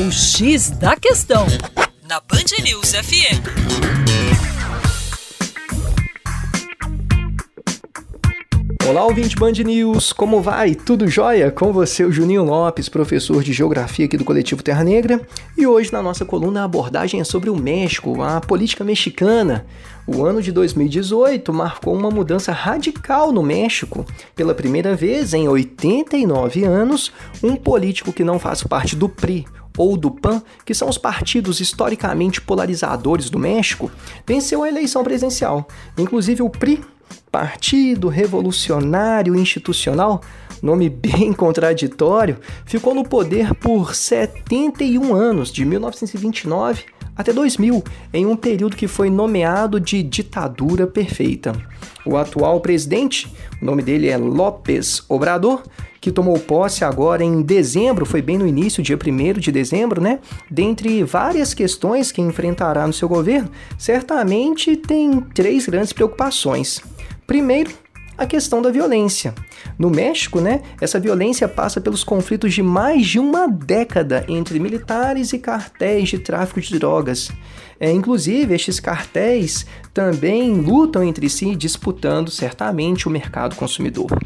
O X da Questão, na Band News FM. Olá, ouvinte Band News, como vai? Tudo jóia? Com você, o Juninho Lopes, professor de Geografia aqui do Coletivo Terra Negra. E hoje, na nossa coluna, a abordagem é sobre o México, a política mexicana. O ano de 2018 marcou uma mudança radical no México. Pela primeira vez em 89 anos, um político que não faz parte do PRI, ou do PAN, que são os partidos historicamente polarizadores do México, venceu a eleição presidencial. Inclusive o PRI, Partido Revolucionário Institucional, nome bem contraditório, ficou no poder por 71 anos, de 1929 até 2000, em um período que foi nomeado de ditadura perfeita. O atual presidente, o nome dele é López Obrador, que tomou posse agora em dezembro, foi bem no início, dia 1 de dezembro, né? Dentre várias questões que enfrentará no seu governo, certamente tem três grandes preocupações. Primeiro, a questão da violência. No México, né, essa violência passa pelos conflitos de mais de uma década entre militares e cartéis de tráfico de drogas. É, inclusive, estes cartéis também lutam entre si, disputando certamente o mercado consumidor.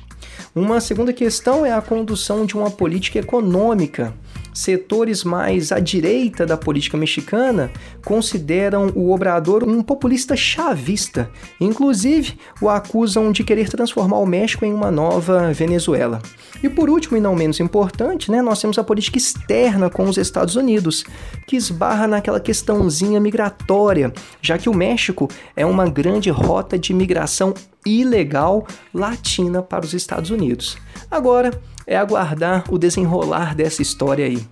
Uma segunda questão é a condução de uma política econômica setores mais à direita da política mexicana consideram o Obrador um populista chavista. Inclusive, o acusam de querer transformar o México em uma nova Venezuela. E por último, e não menos importante, né, nós temos a política externa com os Estados Unidos, que esbarra naquela questãozinha migratória, já que o México é uma grande rota de migração ilegal latina para os Estados Unidos. Agora, é aguardar o desenrolar dessa história aí.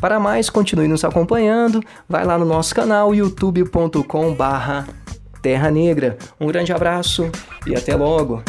Para mais, continue nos acompanhando. Vai lá no nosso canal youtube.com/terra negra. Um grande abraço e até logo.